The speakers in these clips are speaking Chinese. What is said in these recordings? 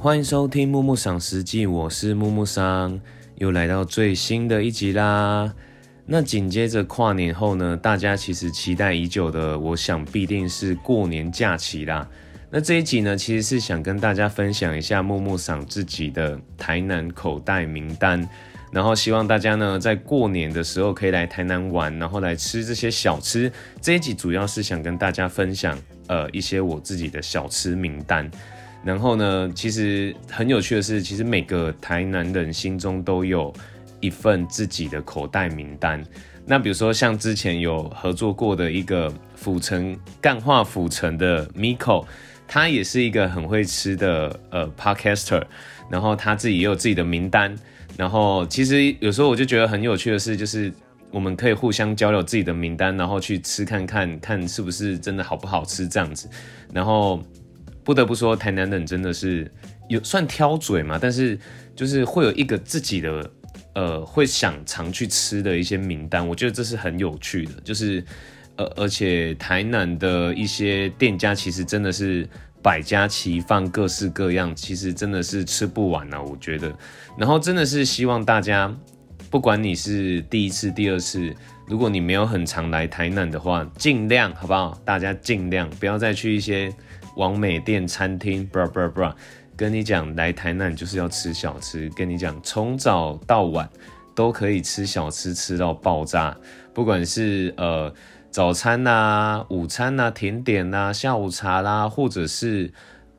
欢迎收听木木赏实记，我是木木桑，又来到最新的一集啦。那紧接着跨年后呢，大家其实期待已久的，我想必定是过年假期啦。那这一集呢，其实是想跟大家分享一下木木赏自己的台南口袋名单，然后希望大家呢在过年的时候可以来台南玩，然后来吃这些小吃。这一集主要是想跟大家分享呃一些我自己的小吃名单。然后呢，其实很有趣的是，其实每个台南人心中都有一份自己的口袋名单。那比如说像之前有合作过的一个府城干化府城的 Miko，他也是一个很会吃的呃 Podcaster，然后他自己也有自己的名单。然后其实有时候我就觉得很有趣的是，就是我们可以互相交流自己的名单，然后去吃看看看是不是真的好不好吃这样子。然后。不得不说，台南人真的是有算挑嘴嘛，但是就是会有一个自己的呃会想常去吃的一些名单，我觉得这是很有趣的。就是呃，而且台南的一些店家其实真的是百家齐放，各式各样，其实真的是吃不完啊，我觉得。然后真的是希望大家，不管你是第一次、第二次，如果你没有很常来台南的话，尽量好不好？大家尽量不要再去一些。王美店餐厅，bra bra bra，跟你讲，来台南就是要吃小吃。跟你讲，从早到晚都可以吃小吃，吃到爆炸。不管是呃早餐呐、午餐呐、甜点呐、下午茶啦，或者是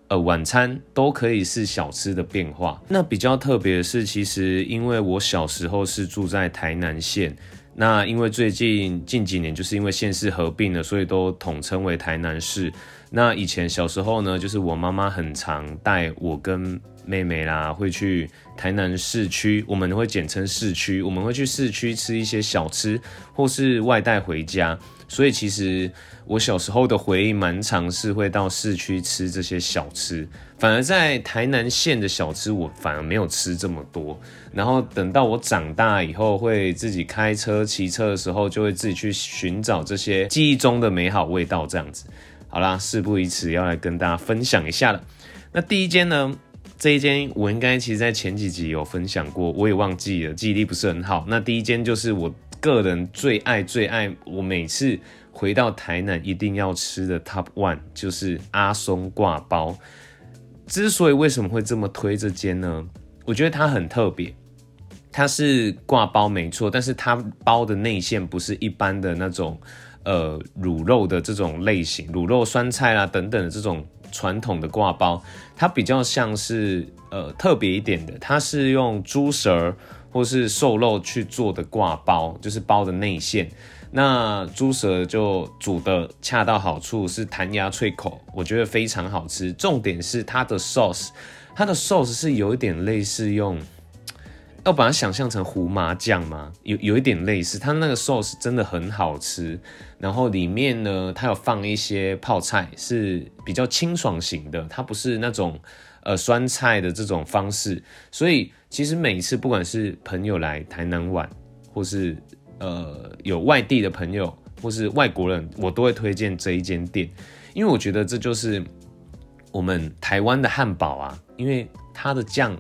呃晚餐，都可以是小吃的变化。那比较特别的是，其实因为我小时候是住在台南县，那因为最近近几年就是因为县市合并了，所以都统称为台南市。那以前小时候呢，就是我妈妈很常带我跟妹妹啦，会去台南市区，我们会简称市区，我们会去市区吃一些小吃，或是外带回家。所以其实我小时候的回忆蛮长，是会到市区吃这些小吃。反而在台南县的小吃，我反而没有吃这么多。然后等到我长大以后，会自己开车、骑车的时候，就会自己去寻找这些记忆中的美好味道，这样子。好啦，事不宜迟，要来跟大家分享一下了。那第一间呢？这一间我应该其实在前几集有分享过，我也忘记了，记忆力不是很好。那第一间就是我个人最爱最爱，我每次回到台南一定要吃的 Top One 就是阿松挂包。之所以为什么会这么推这间呢？我觉得它很特别，它是挂包没错，但是它包的内馅不是一般的那种。呃，卤肉的这种类型，卤肉酸菜啦等等的这种传统的挂包，它比较像是呃特别一点的，它是用猪舌或是瘦肉去做的挂包，就是包的内馅。那猪舌就煮的恰到好处，是弹牙脆口，我觉得非常好吃。重点是它的 sauce，它的 sauce 是有一点类似用。要把它想象成胡麻酱吗？有有一点类似，它那个 sauce 真的很好吃。然后里面呢，它有放一些泡菜，是比较清爽型的，它不是那种呃酸菜的这种方式。所以其实每一次不管是朋友来台南玩，或是呃有外地的朋友，或是外国人，我都会推荐这一间店，因为我觉得这就是我们台湾的汉堡啊，因为它的酱，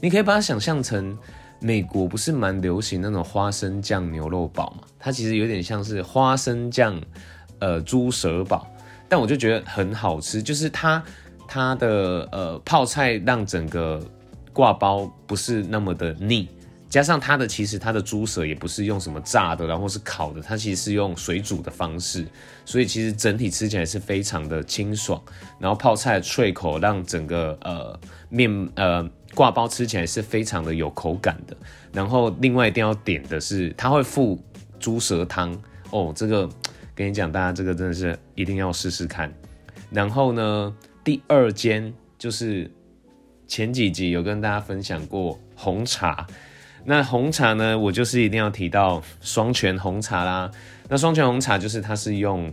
你可以把它想象成。美国不是蛮流行那种花生酱牛肉堡嘛？它其实有点像是花生酱，呃，猪舌堡，但我就觉得很好吃，就是它它的呃泡菜让整个挂包不是那么的腻，加上它的其实它的猪舌也不是用什么炸的，然后是烤的，它其实是用水煮的方式，所以其实整体吃起来是非常的清爽，然后泡菜脆口让整个呃面呃。挂包吃起来是非常的有口感的，然后另外一定要点的是，它会附猪舌汤哦。这个跟你讲，大家这个真的是一定要试试看。然后呢，第二间就是前几集有跟大家分享过红茶，那红茶呢，我就是一定要提到双泉红茶啦。那双泉红茶就是它是用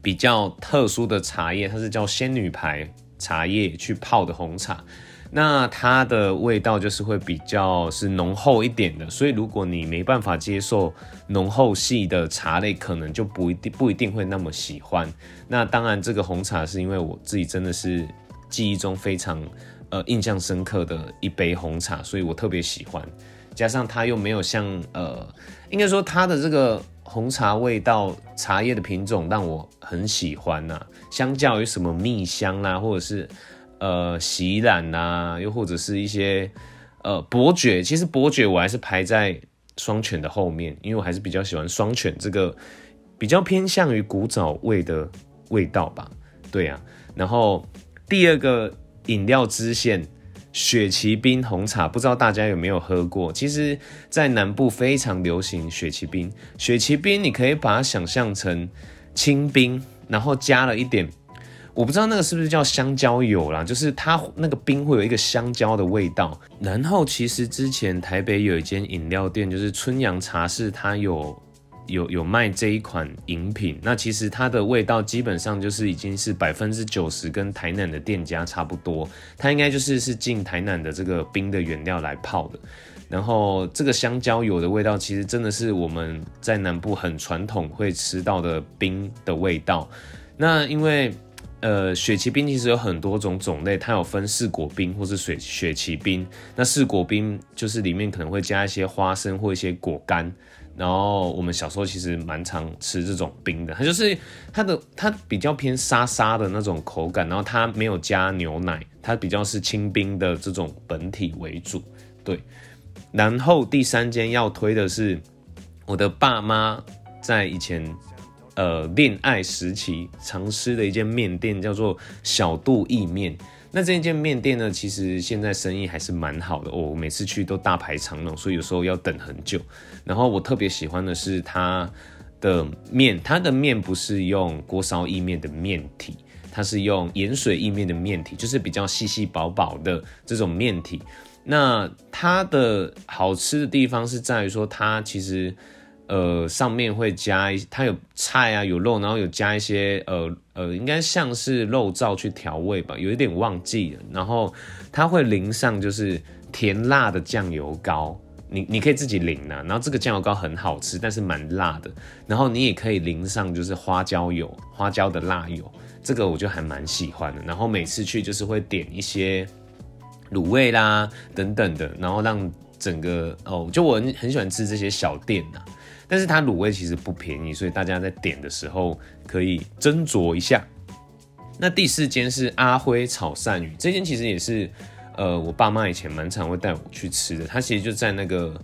比较特殊的茶叶，它是叫仙女牌茶叶去泡的红茶。那它的味道就是会比较是浓厚一点的，所以如果你没办法接受浓厚系的茶类，可能就不一定不一定会那么喜欢。那当然，这个红茶是因为我自己真的是记忆中非常呃印象深刻的一杯红茶，所以我特别喜欢。加上它又没有像呃，应该说它的这个红茶味道、茶叶的品种让我很喜欢呐。相较于什么蜜香啦，或者是呃喜染呐，又或者是一些呃伯爵，其实伯爵我还是排在双犬的后面，因为我还是比较喜欢双犬这个比较偏向于古早味的味道吧。对啊，然后第二个饮料支线。雪奇冰红茶，不知道大家有没有喝过？其实，在南部非常流行雪奇冰。雪奇冰，你可以把它想象成清冰，然后加了一点，我不知道那个是不是叫香蕉油啦，就是它那个冰会有一个香蕉的味道。然后，其实之前台北有一间饮料店，就是春阳茶室，它有。有有卖这一款饮品，那其实它的味道基本上就是已经是百分之九十跟台南的店家差不多，它应该就是是进台南的这个冰的原料来泡的，然后这个香蕉油的味道其实真的是我们在南部很传统会吃到的冰的味道，那因为呃雪奇冰其实有很多种种类，它有分四果冰或是水雪奇冰，那四果冰就是里面可能会加一些花生或一些果干。然后我们小时候其实蛮常吃这种冰的，它就是它的它比较偏沙沙的那种口感，然后它没有加牛奶，它比较是清冰的这种本体为主。对，然后第三间要推的是我的爸妈在以前呃恋爱时期常吃的一间面店，叫做小肚意面。那这一间面店呢，其实现在生意还是蛮好的。我每次去都大排长龙，所以有时候要等很久。然后我特别喜欢的是它的面，它的面不是用锅烧意面的面体，它是用盐水意面的面体，就是比较细细薄薄的这种面体。那它的好吃的地方是在于说，它其实。呃，上面会加一，它有菜啊，有肉，然后有加一些呃呃，应该像是肉燥去调味吧，有一点忘记了。然后它会淋上就是甜辣的酱油膏，你你可以自己淋啊。然后这个酱油膏很好吃，但是蛮辣的。然后你也可以淋上就是花椒油，花椒的辣油，这个我就还蛮喜欢的。然后每次去就是会点一些卤味啦等等的，然后让整个哦，就我很很喜欢吃这些小店呐。但是它卤味其实不便宜，所以大家在点的时候可以斟酌一下。那第四间是阿辉炒鳝鱼，这间其实也是，呃，我爸妈以前蛮常会带我去吃的。它其实就在那个，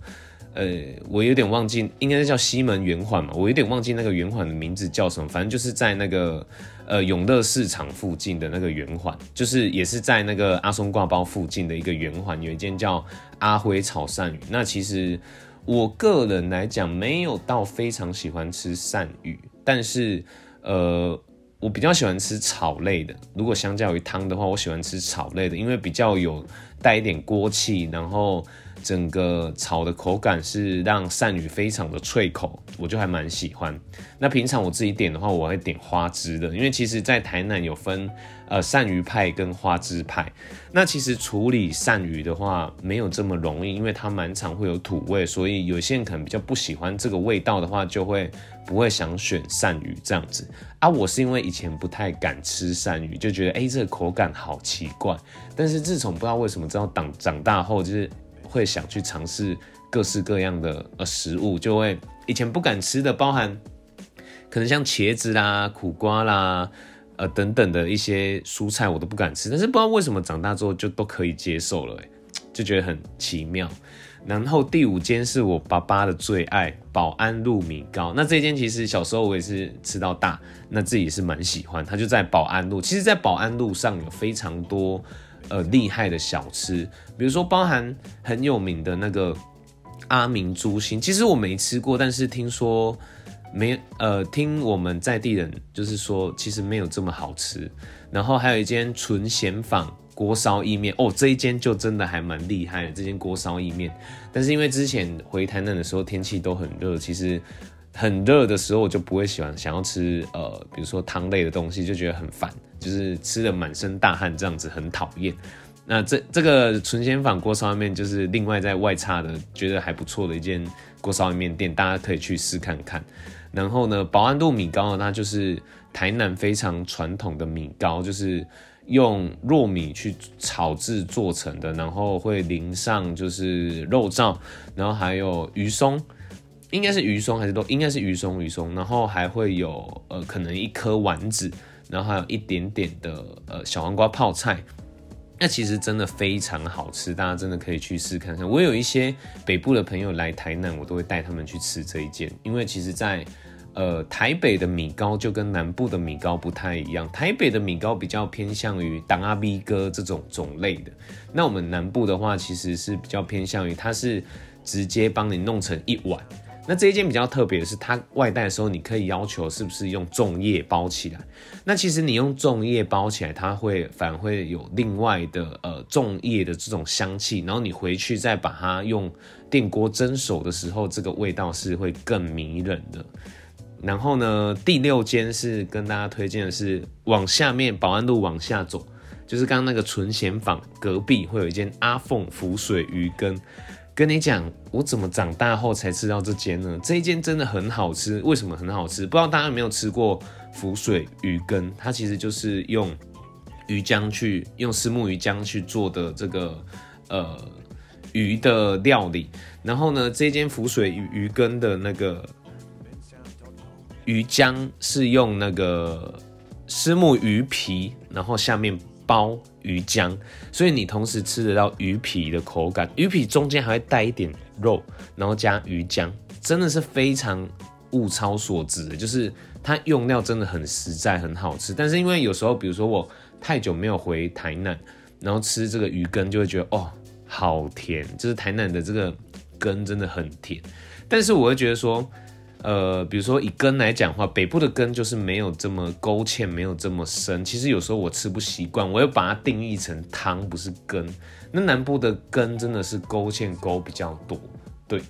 呃，我有点忘记，应该是叫西门圆环嘛，我有点忘记那个圆环的名字叫什么，反正就是在那个，呃，永乐市场附近的那个圆环，就是也是在那个阿松挂包附近的一个圆环，有一间叫阿辉炒鳝鱼。那其实。我个人来讲，没有到非常喜欢吃鳝鱼，但是，呃，我比较喜欢吃炒类的。如果相较于汤的话，我喜欢吃炒类的，因为比较有带一点锅气，然后。整个炒的口感是让鳝鱼非常的脆口，我就还蛮喜欢。那平常我自己点的话，我会点花枝的，因为其实在台南有分呃鳝鱼派跟花枝派。那其实处理鳝鱼的话没有这么容易，因为它蛮常会有土味，所以有些人可能比较不喜欢这个味道的话，就会不会想选鳝鱼这样子。啊，我是因为以前不太敢吃鳝鱼，就觉得哎这个口感好奇怪。但是自从不知道为什么，知道长长大后就是。会想去尝试各式各样的呃食物，就会以前不敢吃的，包含可能像茄子啦、苦瓜啦，呃等等的一些蔬菜，我都不敢吃。但是不知道为什么长大之后就都可以接受了，就觉得很奇妙。然后第五间是我爸爸的最爱——保安路米糕。那这间其实小时候我也是吃到大，那自己是蛮喜欢。它就在保安路，其实，在保安路上有非常多。呃，厉害的小吃，比如说包含很有名的那个阿明猪心，其实我没吃过，但是听说没呃，听我们在地人就是说，其实没有这么好吃。然后还有一间纯咸坊锅烧意面，哦，这一间就真的还蛮厉害的，这间锅烧意面。但是因为之前回台南的时候天气都很热，其实。很热的时候，我就不会喜欢想要吃呃，比如说汤类的东西，就觉得很烦，就是吃的满身大汗这样子很讨厌。那这这个纯鲜坊锅烧面就是另外在外差的，觉得还不错的一间锅烧面店，大家可以去试看看。然后呢，保安度米糕呢，它就是台南非常传统的米糕，就是用糯米去炒制做成的，然后会淋上就是肉燥，然后还有鱼松，应该是鱼松还是都应该是鱼松鱼松，然后还会有呃可能一颗丸子，然后还有一点点的呃小黄瓜泡菜。那其实真的非常好吃，大家真的可以去试看看。我有一些北部的朋友来台南，我都会带他们去吃这一件，因为其实，在呃台北的米糕就跟南部的米糕不太一样，台北的米糕比较偏向于党阿 B 哥这种种类的，那我们南部的话，其实是比较偏向于它是直接帮你弄成一碗。那这一件比较特别的是，它外带的时候，你可以要求是不是用粽叶包起来。那其实你用粽叶包起来，它会反而会有另外的呃粽叶的这种香气。然后你回去再把它用电锅蒸熟的时候，这个味道是会更迷人的。然后呢，第六间是跟大家推荐的是往下面保安路往下走，就是刚刚那个纯贤坊隔壁会有一间阿凤浮水鱼羹。跟你讲，我怎么长大后才吃到这间呢？这一间真的很好吃，为什么很好吃？不知道大家有没有吃过浮水鱼羹？它其实就是用鱼浆去用丝木鱼浆去做的这个呃鱼的料理。然后呢，这间浮水鱼鱼羹的那个鱼浆是用那个丝木鱼皮，然后下面。包鱼浆，所以你同时吃得到鱼皮的口感，鱼皮中间还会带一点肉，然后加鱼浆，真的是非常物超所值的，就是它用料真的很实在，很好吃。但是因为有时候，比如说我太久没有回台南，然后吃这个鱼羹，就会觉得哦，好甜，就是台南的这个羹真的很甜。但是我会觉得说。呃，比如说以根来讲话，北部的根就是没有这么勾芡，没有这么深。其实有时候我吃不习惯，我又把它定义成汤，不是根。那南部的根真的是勾芡勾比较多，对。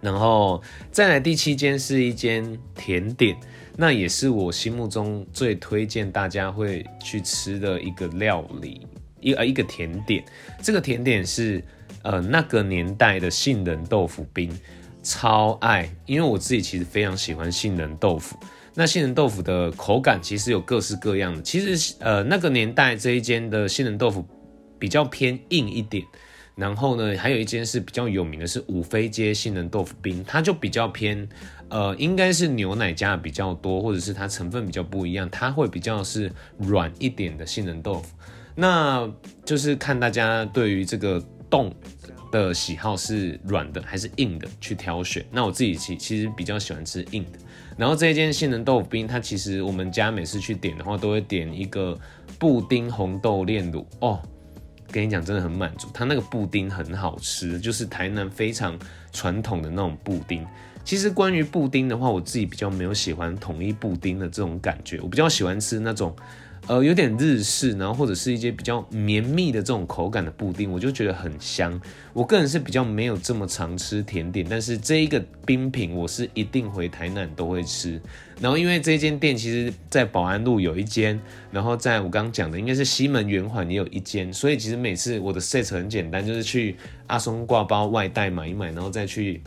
然后再来第七间是一间甜点，那也是我心目中最推荐大家会去吃的一个料理，一呃一个甜点。这个甜点是呃那个年代的杏仁豆腐冰。超爱，因为我自己其实非常喜欢杏仁豆腐。那杏仁豆腐的口感其实有各式各样的。其实呃那个年代这一间的杏仁豆腐比较偏硬一点，然后呢还有一间是比较有名的是五妃街杏仁豆腐冰，它就比较偏呃应该是牛奶加的比较多，或者是它成分比较不一样，它会比较是软一点的杏仁豆腐。那就是看大家对于这个冻。的喜好是软的还是硬的去挑选？那我自己其其实比较喜欢吃硬的。然后这一间杏仁豆腐冰，它其实我们家每次去点的话，都会点一个布丁红豆炼乳哦。跟你讲，真的很满足。它那个布丁很好吃，就是台南非常传统的那种布丁。其实关于布丁的话，我自己比较没有喜欢统一布丁的这种感觉，我比较喜欢吃那种。呃，有点日式，然后或者是一些比较绵密的这种口感的布丁，我就觉得很香。我个人是比较没有这么常吃甜点，但是这一个冰品我是一定回台南都会吃。然后因为这间店其实在保安路有一间，然后在我刚刚讲的应该是西门圆环也有一间，所以其实每次我的 set 很简单，就是去阿松挂包外带买一买，然后再去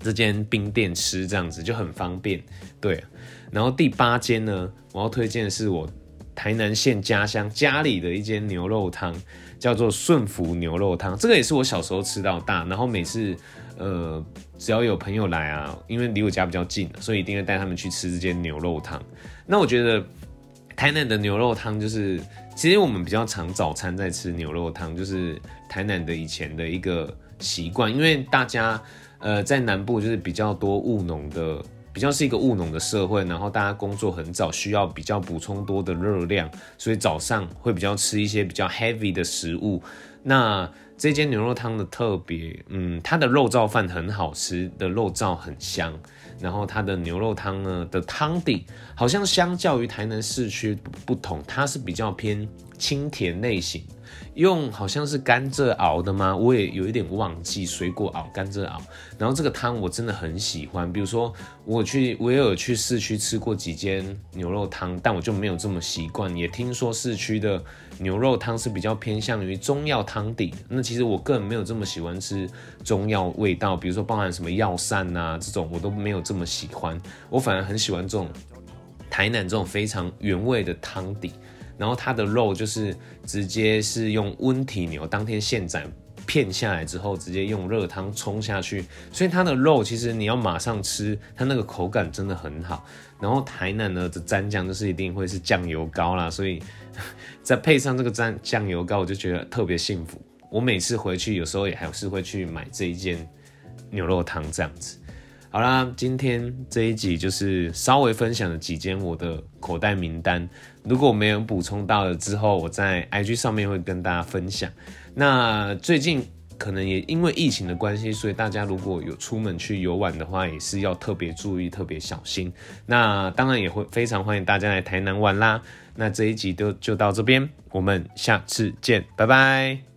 这间冰店吃，这样子就很方便。对，然后第八间呢，我要推荐的是我。台南县家乡家里的一间牛肉汤，叫做顺福牛肉汤。这个也是我小时候吃到大，然后每次呃只要有朋友来啊，因为离我家比较近，所以一定会带他们去吃这间牛肉汤。那我觉得台南的牛肉汤就是，其实我们比较常早餐在吃牛肉汤，就是台南的以前的一个习惯，因为大家呃在南部就是比较多务农的。比较是一个务农的社会，然后大家工作很早，需要比较补充多的热量，所以早上会比较吃一些比较 heavy 的食物。那这间牛肉汤的特别，嗯，它的肉燥饭很好吃，的肉燥很香，然后它的牛肉汤呢的汤底，好像相较于台南市区不同，它是比较偏清甜类型。用好像是甘蔗熬的吗？我也有一点忘记，水果熬甘蔗熬。然后这个汤我真的很喜欢，比如说我去，我也有去市区吃过几间牛肉汤，但我就没有这么习惯。也听说市区的牛肉汤是比较偏向于中药汤底，那其实我个人没有这么喜欢吃中药味道，比如说包含什么药膳啊这种，我都没有这么喜欢。我反而很喜欢这种台南这种非常原味的汤底。然后它的肉就是直接是用温体牛当天现宰片下来之后，直接用热汤冲下去，所以它的肉其实你要马上吃，它那个口感真的很好。然后台南呢的蘸酱就是一定会是酱油膏啦，所以 再配上这个蘸酱油膏，我就觉得特别幸福。我每次回去有时候也还是会去买这一件牛肉汤这样子。好啦，今天这一集就是稍微分享了几间我的口袋名单，如果没有补充到了之后，我在 IG 上面会跟大家分享。那最近。可能也因为疫情的关系，所以大家如果有出门去游玩的话，也是要特别注意、特别小心。那当然也会非常欢迎大家来台南玩啦。那这一集就就到这边，我们下次见，拜拜。